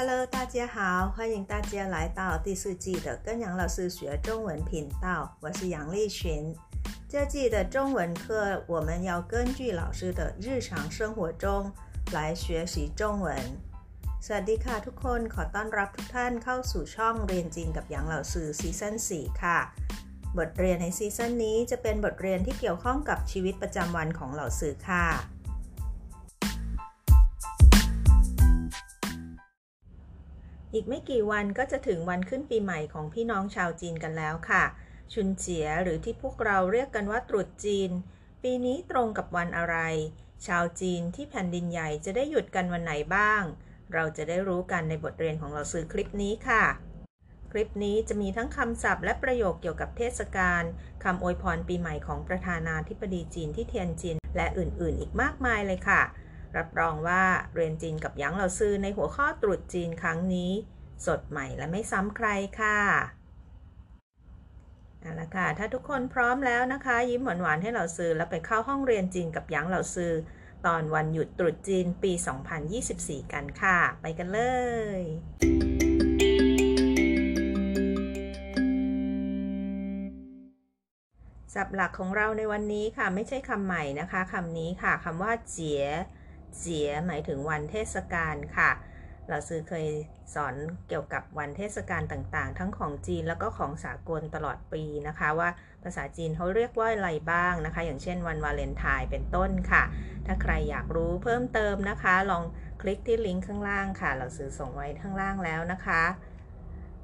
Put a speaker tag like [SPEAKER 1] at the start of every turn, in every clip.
[SPEAKER 1] Hello，大家好，欢迎大家来到第四季的跟杨老师学中文频道，我是杨丽群。这季的中文课，我们要根据老师的日常生活中来学习中文。สวัสดีค่ะทุกคนขอต้อนรับทุกท่านเข้าสู่ช่องเรียนจีนกับหยางเหล่าซือซีซั่น4ค่ะ บทเรียนในซีซั่นนี้จะเป็นบทเรียนที่เกี่ยวข้องกับชีวิตประจำวันของเหล่าซือค่ะ อีกไม่กี่วันก็จะถึงวันขึ้นปีใหม่ของพี่น้องชาวจีนกันแล้วค่ะ ชุนเจียหรือที่พวกเราเรียกกันว่าตรุษจีน ปีนี้ตรงกับวันอะไร ชาวจีนที่แผ่นดินใหญ่จะได้หยุดกันวันไหนบ้าง เราจะได้รู้กันในบทเรียนของเราซื้อคลิปนี้ค่ะ คลิปนี้จะมีทั้งคำศัพท์และประโยคเกี่ยวกับเทศกาลคำอวยพรปีใหม่ของประธานาธิบดีจีนที่เทียนจิน และอื่นๆ อีกมากมายเลยค่ะ รับรองว่าเรียนจีนกับยางเหล่าซื้อในหัวข้อตรุษจีนครั้งนี้ สดใหม่และไม่ซ้ำใครค่ะเอาละค่ะ ถ้าทุกคนพร้อมแล้วนะคะ ยิ้มหวานๆให้เราซื้อแล้วไปเข้าห้องเรียนจีนกับยางเหล่าซื้อตอนวันหยุดตรุษจีนปี 2024 กันค่ะ ไปกันเลยศัพท์หลักของเราในวันนี้ค่ะ ไม่ใช่คำใหม่นะคะคำนี้ค่ะคำว่าเจี๋ย เจียหมายถึงวันเทศกาลค่ะ เราซื้อเคยสอนเกี่ยวกับวันเทศกาลต่างๆ ทั้งของจีนแล้วก็ของสากลตลอดปีนะคะ ว่าภาษาจีนเขาเรียกว่าอะไรบ้างนะคะ อย่างเช่นวันวาเลนไทน์เป็นต้นค่ะ ถ้าใครอยากรู้เพิ่มเติมนะคะ ลองคลิกที่ลิงก์ข้างล่างค่ะ เราซื้อส่งไว้ข้างล่างแล้วนะคะ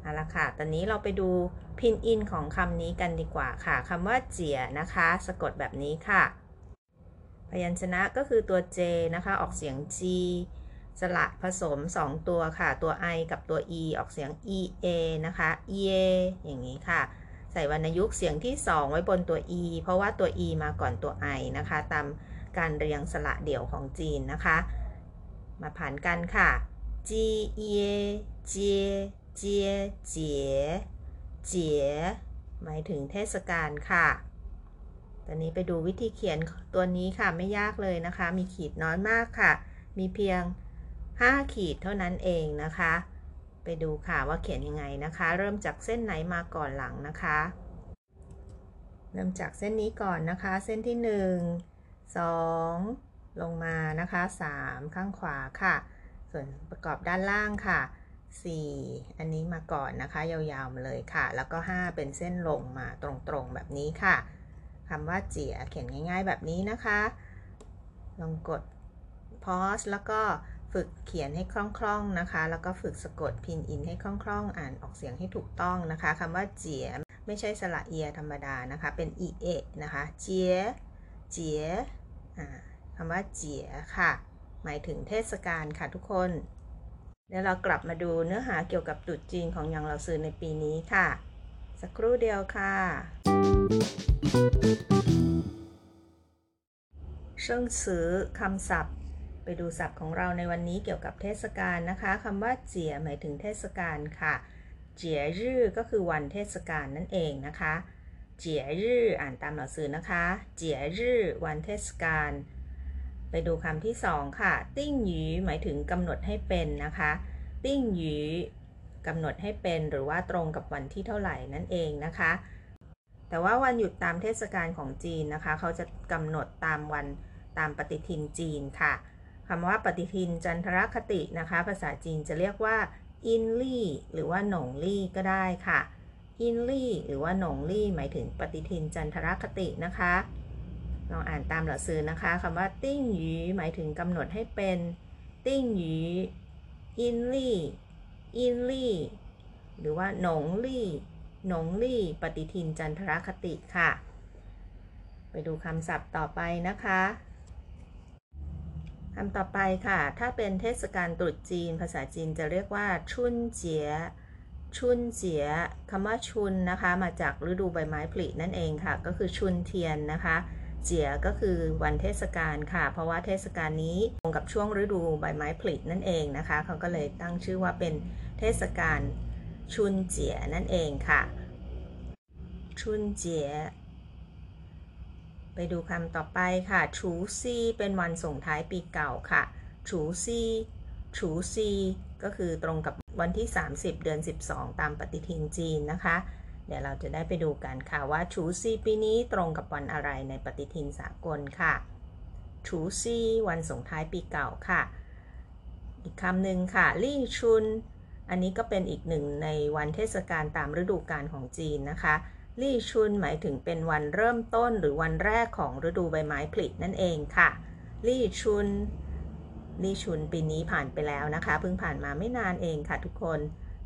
[SPEAKER 1] เอาละค่ะ ตอนนี้เราไปดูพินอินของคำนี้กันดีกว่าค่ะคำว่าเจียนะคะ สะกดแบบนี้ค่ะ พยัญชนะก็คือตัว J นะคะออกเสียง G สระผสม 2 ตัวค่ะ ตัว I กับตัว E ออกเสียง E A นะคะ E A อย่างนี้ค่ะ ใส่วรรณยุกต์เสียงที่ 2 ไว้บนตัว E เพราะว่าตัว E มาก่อนตัว I นะคะ ตามการเรียงสระเดี่ยวของจีนนะคะ มาผ่านกันค่ะ G E J J เจียเจียหมายถึงเทศกาลค่ะ ตอนนี้ไปดูวิธีเขียนตัวนี้ค่ะไม่ยากเลยนะคะ มีขีดน้อยมากค่ะ มีเพียง 5 ขีดเท่านั้นเองนะคะ ไปดูค่ะว่าเขียนยังไงนะคะ เริ่มจากเส้นไหนมาก่อนหลังนะคะ เริ่มจากเส้นนี้ก่อนนะคะ เส้นที่ 1 2 ลงมานะคะ 3 ข้างขวาค่ะ ส่วนประกอบด้านล่างค่ะ 4 อันนี้มาก่อนนะคะ ยาวๆมาเลยค่ะ แล้วก็ 5 เป็นเส้นลงมาตรงๆแบบนี้ค่ะ คำว่าเจียเขียนง่าย ๆ แบบนี้นะคะ ลองกด pause แล้วก็ฝึกเขียนให้คล่องๆนะคะ แล้วก็ฝึกสะกดพินอินให้คล่องๆ อ่านออกเสียงให้ถูกต้องนะคะคำว่าเจียไม่ใช่สระเอียธรรมดานะคะ เป็นอีเอนะคะ เจียเจียคำว่าเจียค่ะ หมายถึงเทศกาลค่ะทุกคนเดี๋ยวเรากลับมาดูเนื้อหาเกี่ยวกับตรุษจีนของยังเราซื้อในปีนี้ค่ะ สักครู่เดียวค่ะ เชิงสือคำศัพท์ ไปดูศัพท์ของเราในวันนี้เกี่ยวกับเทศกาลนะคะคำว่าเจียหมายถึงเทศกาลค่ะ เจียรื่อก็คือวันเทศกาลนั่นเองนะคะ เจียรื่ออ่านตามหนังสือนะคะ เจียรื่อวันเทศกาล ไปดูคำที่สองค่ะ ติ้งหยีหมายถึงกำหนดให้เป็นนะคะ ติ้งหยีกำหนดให้เป็นหรือว่าตรงกับวันที่เท่าไหร่นั่นเองนะคะ แต่ว่าวันหยุดตามเทศกาลของจีนนะคะ เขาจะกำหนดตามวันตามปฏิทินจีนค่ะคำว่าปฏิทินจันทรคตินะคะ ภาษาจีนจะเรียกว่าอินลี่หรือว่าหนงลี่ก็ได้ค่ะ阴历 หรือว่า 农历 หมายถึงปฏิทินจันทรคตินะคะลองอ่านตาม老师 นะคะคำว่า 定于 หมายถึงกำหนดให้เป็น 定于 阴历 阴历 หรือว่า 农历 农历 ปฏิทินจันทรคติค่ะ ไปดูคำศัพท์ต่อไปนะคะคำต่อไปค่ะ ถ้าเป็นเทศกาลตรุษจีน ภาษาจีนจะเรียกว่า ชุนเจีย ชุนเจียคำว่าชุนนะคะ มาจากฤดูใบไม้ผลินั่นเองค่ะ ก็คือชุนเทียนนะคะ เจียก็คือวันเทศกาลค่ะ เพราะว่าเทศกาลนี้ตรงกับช่วงฤดูใบไม้ผลินั่นเองนะคะ เขาก็เลยตั้งชื่อว่าเป็นเทศกาล ชุนเจียนั่นเองค่ะ ชุนเจียไปดูคำต่อไปค่ะ ชูซีเป็นวันส่งท้ายปีเก่าค่ะ ชูซีชูซีก็คือตรงกับวันที่ 30 เดือน 12 ตามปฏิทินจีนนะคะ เดี๋ยวเราจะได้ไปดูกันค่ะว่าชูซีปีนี้ตรงกับวันอะไรในปฏิทินสากลค่ะ ชูซีวันส่งท้ายปีเก่าค่ะ อีกคำหนึ่งค่ะ ลี่ชุน อันนี้ก็เป็นอีกหนึ่งในวันเทศกาลตามฤดูกาลของจีนนะคะลี่ชุนหมายถึงเป็นวันเริ่มต้นหรือวันแรกของฤดูใบไม้ผลินั่นเองค่ะลี่ชุนลี่ชุนปีนี้ผ่านไปแล้วนะคะ เพิ่งผ่านมาไม่นานเองค่ะทุกคน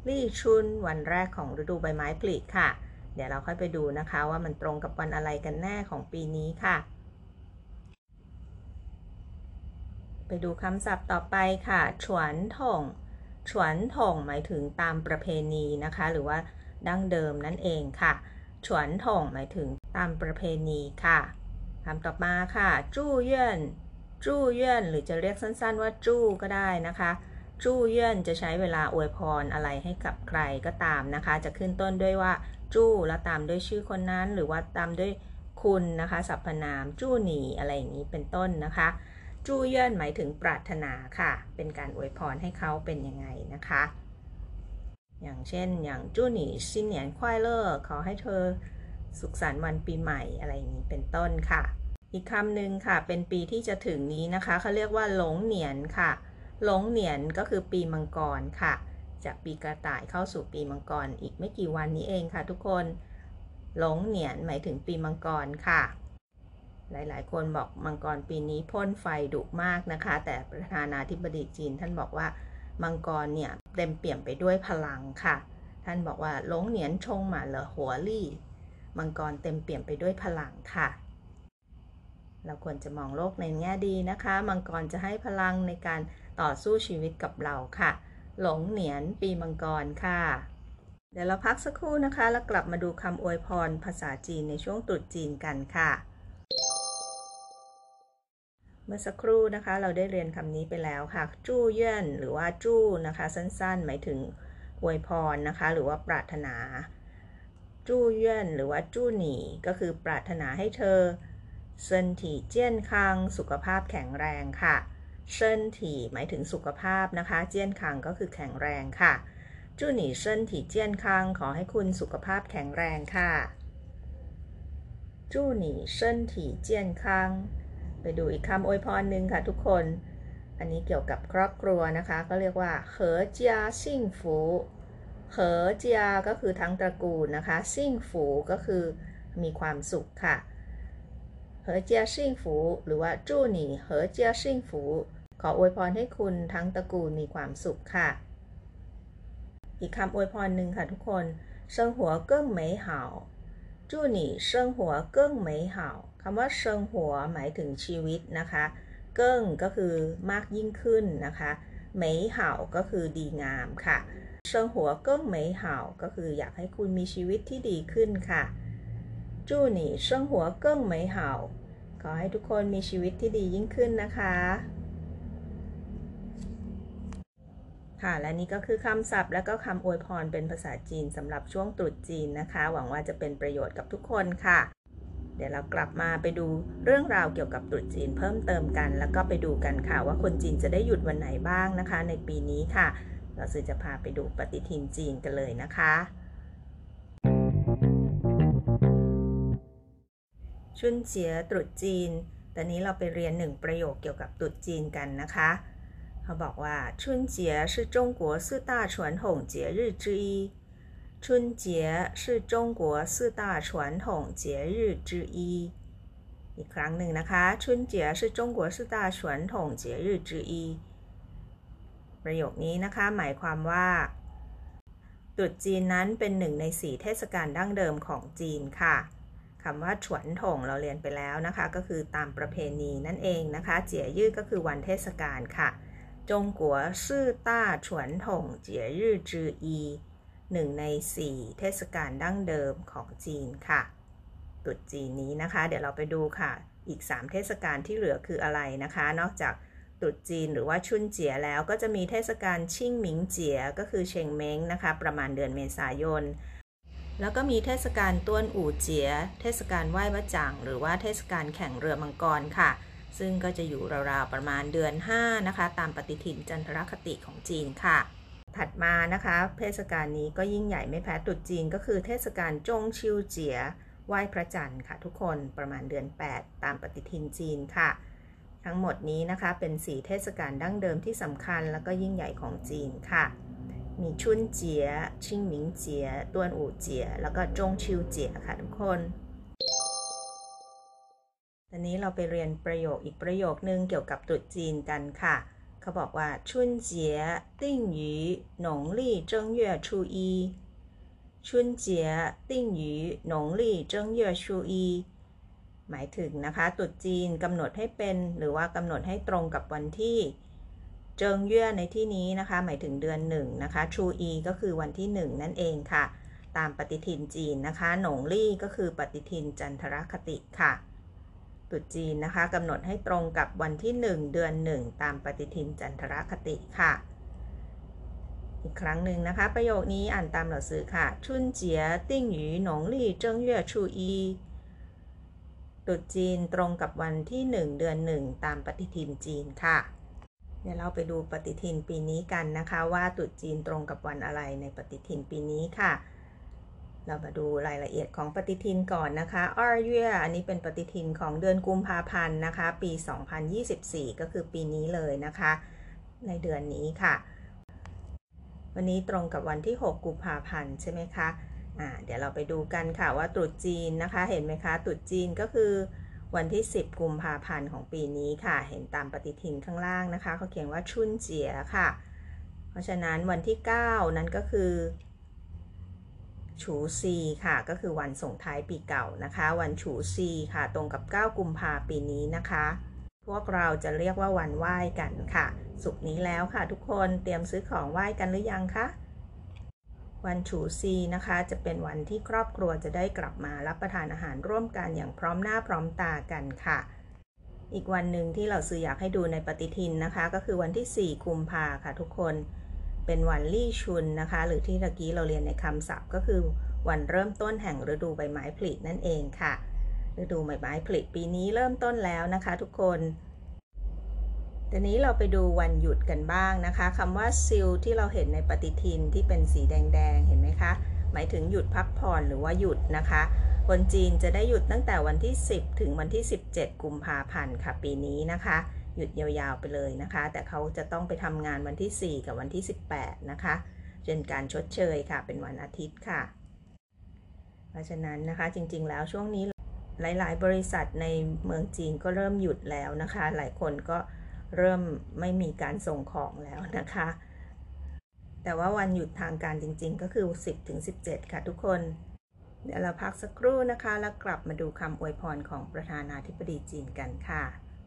[SPEAKER 1] ลี่ชุนวันแรกของฤดูใบไม้ผลิค่ะ เดี๋ยวเราค่อยไปดูนะคะว่ามันตรงกับวันอะไรกันแน่ของปีนี้ค่ะ ไปดูคำศัพท์ต่อไปค่ะ ฉวนถง ฉวนถงหมายถึงตามประเพณีนะคะ หรือว่าดั้งเดิมนั่นเองค่ะ ฉวนถงหมายถึงตามประเพณีค่ะคำต่อมาค่ะ จู้เย่นจู้เย่นหรือจะเรียกสั้นๆว่าจู้ก็ได้นะคะ จู้เย่นจะใช้เวลาอวยพรอะไรให้กับใครก็ตามนะคะ จะขึ้นต้นด้วยว่า จู้แล้วตามด้วยชื่อคนนั้น หรือว่าตามด้วยคุณนะคะ สรรพนามจู้หนีอะไรอย่างนี้เป็นต้นนะคะ จู้เย่นหมายถึงปรารถนาค่ะ เป็นการอวยพรให้เขาเป็นยังไงนะคะ อย่างเช่น อย่างจู้หนีชินเหนียนควายเลอร์ขอให้เธอสุขสันต์วันปีใหม่อะไรอย่างนี้เป็นต้นค่ะ อีกคำหนึ่งค่ะ เป็นปีที่จะถึงนี้นะคะเขาเรียกว่าหลงเหนียนค่ะ หลงเหนียนก็คือปีมังกรค่ะ จากปีกระต่ายเข้าสู่ปีมังกรอีกไม่กี่วันนี้เองค่ะ ทุกคน หลงเหนียนหมายถึงปีมังกรค่ะ หลายๆ คนบอกมังกรปีนี้พ่นไฟดุมากนะคะ แต่ประธานาธิบดีจีนท่านบอกว่ามังกรเนี่ยเต็มเปี่ยมไปด้วยพลังค่ะ ท่านบอกว่าหลงเหนียนชงหมาเหลอหัวลี่ มังกรเต็มเปี่ยมไปด้วยพลังค่ะ เราควรจะมองโลกในแง่ดีนะคะ มังกรจะให้พลังในการต่อสู้ชีวิตกับเราค่ะ หลงเหนียนปีมังกรค่ะ เดี๋ยวเราพักสักครู่นะคะ แล้วกลับมาดูคำอวยพรภาษาจีนในช่วงตรุษจีนกันค่ะ เมื่อสักครู่นะคะเราได้เรียนคำนี้ไปแล้วค่ะ จู้เย่นหรือว่าจู้นะคะ สั้นๆ หมายถึงอวยพรนะคะ หรือว่าปรารถนา จู้เย่นหรือว่าจู้หนีก็คือปรารถนาให้เธอเซินถี่เจี้ยนคังสุขภาพแข็งแรงค่ะเซินถี่หมายถึงสุขภาพนะคะ เจี้ยนคังก็คือแข็งแรงค่ะจู้หนีเซินถี่เจี้ยนคังขอให้คุณสุขภาพแข็งแรงค่ะจู้หนีเซินถี่เจี้ยนคัง ไปดูอีกคำอวยพรหนึ่งค่ะทุกคน อันนี้เกี่ยวกับครอบครัวนะคะ ก็เรียกว่าเหอเจียซิ่งฟูเหอเจียก็คือทั้งตระกูลนะคะ ซิ่งฝูก็คือมีความสุขค่ะเหอเจียซิ่งฝูหรือว่าจู้หนีเหอเจียซิ่งฝูขออวยพรให้คุณทั้งตระกูลมีความสุขค่ะ อีกคำอวยพรหนึ่งค่ะทุกคน生活更美好祝你生活更美好 คำว่าเชิงหัวหมายถึงชีวิตนะคะ เกิ้งก็คือมากยิ่งขึ้นนะคะเหมยเห่าก็คือดีงามค่ะ เชิงหัวเกิ้งเหมยเห่าก็คืออยากให้คุณมีชีวิตที่ดีขึ้นค่ะจู้หนี่เชิงหัวเกิ้งเหมยเห่าขอให้ทุกคนมีชีวิตที่ดียิ่งขึ้นนะคะ ค่ะและนี่ก็คือคำศัพท์ และก็คำอวยพรเป็นภาษาจีนสำหรับช่วงตรุษจีนนะคะ หวังว่าจะเป็นประโยชน์กับทุกคนค่ะ เดี๋ยวเรากลับมาไปดูเรื่องราวเกี่ยวกับตรุษจีนเพิ่มเติมกัน แล้วก็ไปดูกันค่ะ ว่าคนจีนจะได้หยุดวันไหนบ้างนะคะ ในปีนี้ค่ะเราซื้อจะพาไปดูปฏิทินจีนกันเลยนะคะ ชุนเจียตรุษจีน ตอนนี้เราไปเรียนหนึ่งประโยคเกี่ยวกับตรุษจีนกันนะคะ เขาบอกว่าชุนเจีย是中国四大传统节日之一 春节是中国四大传统节日之一อีกครั้งหนึ่งนะคะ春节是中国四大传统节日之一ประโยคนี้นะคะหมายความว่าตรุษจีนนั้นเป็นหนึ่งในสี่เทศกาลดั้งเดิมของจีนค่ะคำว่าฉวนถงเราเรียนไปแล้วนะคะ ก็คือตามประเพณีนั่นเองนะคะ เจียยื้อก็คือวันเทศกาลค่ะ จงกัวซื่อต้าฉวนถงเจียยื้อจืออี หนึ่งในสี่เทศกาลดั้งเดิมของจีนค่ะตรุษจีนนี้นะคะ เดี๋ยวเราไปดูค่ะ อีก 3 เทศกาลที่เหลือคืออะไรนะคะ นอกจากตรุษจีนหรือว่าชุนเจียแล้วก็จะมีเทศกาลชิ่งหมิงเจียก็คือเชงเม้งนะคะ ประมาณเดือนเมษายน แล้วก็มีเทศกาลต้วนอู่เจีย เทศกาลไหว้พระจังหรือว่าเทศกาลแข่งเรือมังกรค่ะ ซึ่งก็จะอยู่ราวๆประมาณเดือน 5 นะคะ ตามปฏิทินจันทรคติของจีนค่ะ ถัดมานะคะเทศกาลนี้ก็ยิ่งใหญ่ไม่แพ้ตรุษจีนก็คือเทศกาลจงชิวเจียไหว้พระจันทร์ค่ะทุกคนประมาณเดือน 8 ตามปฏิทินจีนค่ะ ทั้งหมดนี้นะคะเป็นสีเทศกาลดั้งเดิมที่สำคัญแล้วก็ยิ่งใหญ่ของจีนค่ะ มีชุนเจีย ชิงหมิงเจียต้วนอู่เจีย แล้วก็จงชิวเจียค่ะทุกคนตอนนี้เราไปเรียนประโยคอีกประโยคนึงเกี่ยวกับตรุษจีนกันค่ะ เขาบอกว่า春节定于农历正月初一 春节定于农历正月初一 หมายถึงนะคะตรุษจีนกำหนดให้เป็นหรือว่ากำหนดให้ตรงกับวันที่ 正月 ในที่นี้นะคะ หมายถึงเดือนหนึ่งนะคะ初一 ก็คือวันที่หนึ่งนั่นเองค่ะ ตามปฏิทินจีนนะคะ 农历 ก็คือปฏิทินจันทรคติค่ะ ตุษจีนนะคะกำหนดให้ตรงกับวันที่ 1 เดือน 1 ตามปฏิทินจันทรคติค่ะ อีกครั้งหนึ่งนะคะ ประโยคนี้อ่านตามหนังสือค่ะ ชุนเจียติ้งหยูหนงลี่เจิ้งเย่ชูอีตุษจีนตรงกับวันที่ 1 เดือน 1 ตามปฏิทินจีนค่ะ เดี๋ยวเราไปดูปฏิทินปีนี้กันนะคะ ว่าตุษจีนตรงกับวันอะไรในปฏิทินปีนี้ค่ะ เรามาดูรายละเอียดของปฏิทินก่อนนะคะอร์เยอันนี้เป็นปฏิทินของเดือนกุมภาพันธ์นะคะ ปี 2024 ก็คือปีนี้เลยนะคะ ในเดือนนี้ค่ะ วันนี้ตรงกับวันที่ 6 กุมภาพันธ์ใช่ไหมคะอ่าเดี๋ยวเราไปดูกันค่ะว่าตรุษจีนนะคะ เห็นไหมคะ ตรุษจีนก็คือวันที่ 10 กุมภาพันธ์ของปีนี้ค่ะ เห็นตามปฏิทินข้างล่างนะคะ เขาเขียนว่าชุนเจียค่ะ เพราะฉะนั้นวันที่ 9 นั้นก็คือ ฉูซีค่ะ ก็คือวันส่งท้ายปีเก่านะคะ วันฉูซีค่ะ ตรงกับ 9 กุมภาปีนี้นะคะ พวกเราจะเรียกว่าวันไหว้กันค่ะ สุกนี้แล้วค่ะทุกคนเตรียมซื้อของไหว้กันหรือยังคะวันฉูซีนะคะ จะเป็นวันที่ครอบครัวจะได้กลับมารับประทานอาหารร่วมกันอย่างพร้อมหน้าพร้อมตากันค่ะ อีกวันหนึ่งที่เราซื้ออยากให้ดูในปฏิทินนะคะ ก็คือวันที่ 4 กุมภาค่ะทุกคน เป็นวันลี่ชุนนะคะ หรือที่ตะกี้เราเรียนในคำศัพท์ก็คือวันเริ่มต้นแห่งฤดูใบไม้ผลินั่นเองค่ะ ฤดูใบไม้ผลิปีนี้เริ่มต้นแล้วนะคะทุกคนทีนี้เราไปดูวันหยุดกันบ้างนะคะคำว่าซิลที่เราเห็นในปฏิทินที่เป็นสีแดงๆ เห็นไหมคะ หมายถึงหยุดพักผ่อนหรือว่าหยุดนะคะ คนจีนจะได้หยุดตั้งแต่วันที่ 10 ถึงวันที่ 17 กุมภาพันธ์ค่ะปีนี้นะคะ หยุดยาวๆไปเลยนะคะ แต่เขาจะต้องไปทำงานวันที่ 4 กับวันที่ 18 นะคะเป็นการชดเชยค่ะ เป็นวันอาทิตย์ค่ะ เพราะฉะนั้นนะคะจริงๆแล้วช่วงนี้หลายๆ บริษัทในเมืองจีนก็เริ่มหยุดแล้วนะคะ หลายคนก็เริ่มไม่มีการส่งของแล้วนะคะ แต่ว่าวันหยุดทางการจริงๆ ก็คือ 10ถึง17 ค่ะทุกคน เดี๋ยวเราพักสักครู่นะคะ แล้วกลับมาดูคำอวยพรของประธานาธิบดีจีนกันค่ะ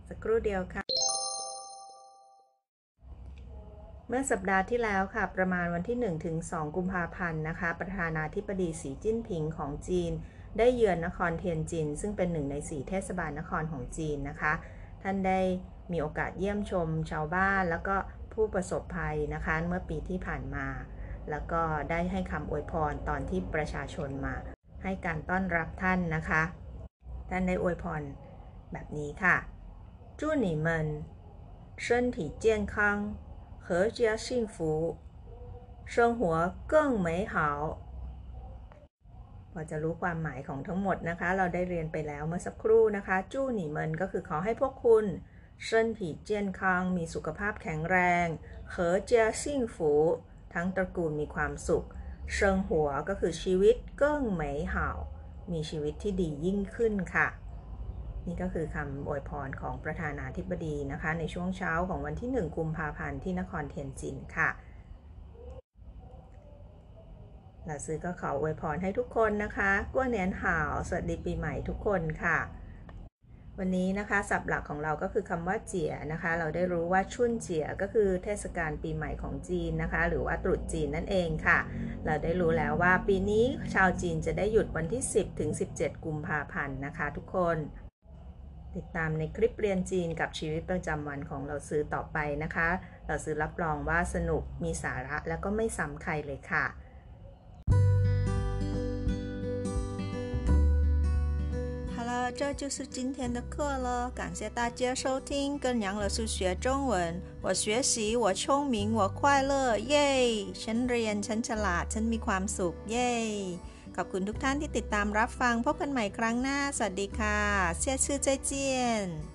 [SPEAKER 1] สักครู่เดียวค่ะ เมื่อสัปดาห์ที่แล้วค่ะ ประมาณวันที่ 1-2 กุมภาพันธ์นะคะ ประธานาธิบดีสีจิ้นผิงของจีน ได้เยือนนครเทียนจิน ซึ่งเป็นหนึ่งในสีเทศบาลนครของจีนนะคะ ท่านได้มีโอกาสเยี่ยมชมชาวบ้านแล้วก็ผู้ประสบภัยนะคะ เมื่อปีที่ผ่านมา แล้วก็ได้ให้คำอวยพรตอนที่ประชาชนมา ให้การต้อนรับท่านนะคะ ท่านได้อวยพรแบบนี้ค่ะ祝你们身体健康阖家幸福生活更美好พอจะรู้ความหมายของทั้งหมดนะคะ เราได้เรียนไปแล้วเมื่อสักครู่นะคะ จู้หนีเมินก็คือขอให้พวกคุณเชิญผีเจียนคังมีสุขภาพแข็งแรงเหอเจียซิ่งฝูทั้งตระกูลมีความสุขเชิงหัวก็คือชีวิตเกิ้งเหมยเห่ามีชีวิตที่ดียิ่งขึ้นค่ะ นี่ก็คือคำอวยพรของประธานาธิบดีนะคะ ในช่วงเช้าของวันที่ 1 กุมภาพันธ์ที่นครเทียนจินค่ะหลาซื้อก็ขออวยพรให้ทุกคนนะคะกัวเนียนห่าวสวัสดีปีใหม่ทุกคนค่ะ วันนี้นะคะศัพท์หลักของเราก็คือคำว่าเจียนะคะ เราได้รู้ว่าชุนเจียก็คือเทศกาลปีใหม่ของจีนนะคะ หรือว่าตรุษจีนนั่นเองค่ะ เราได้รู้แล้วว่าปีนี้ชาวจีนจะได้หยุดวันที่ 10 ถึง 17 กุมภาพันธ์นะคะ ทุกคน ติดตามในคลิปเรียนจีนกับชีวิตประจำวันของเราซื้อต่อไปนะคะ เราซื้อรับรองว่าสนุกมีสาระแล้วก็ไม่ซ้ำใครเลยค่ะ
[SPEAKER 2] Hello
[SPEAKER 1] 了，这就是今天的课了。感谢大家收听，跟杨老师学中文。我学习，我聪明，我快乐，เย้ฉันเรียน ฉันฉลาด ฉันมีความสุข เย้ ขอบคุณทุกท่านที่ติดตามรับฟังพบกันใหม่ครั้งหน้า สวัสดีค่ะเสียชื่อใจเจียน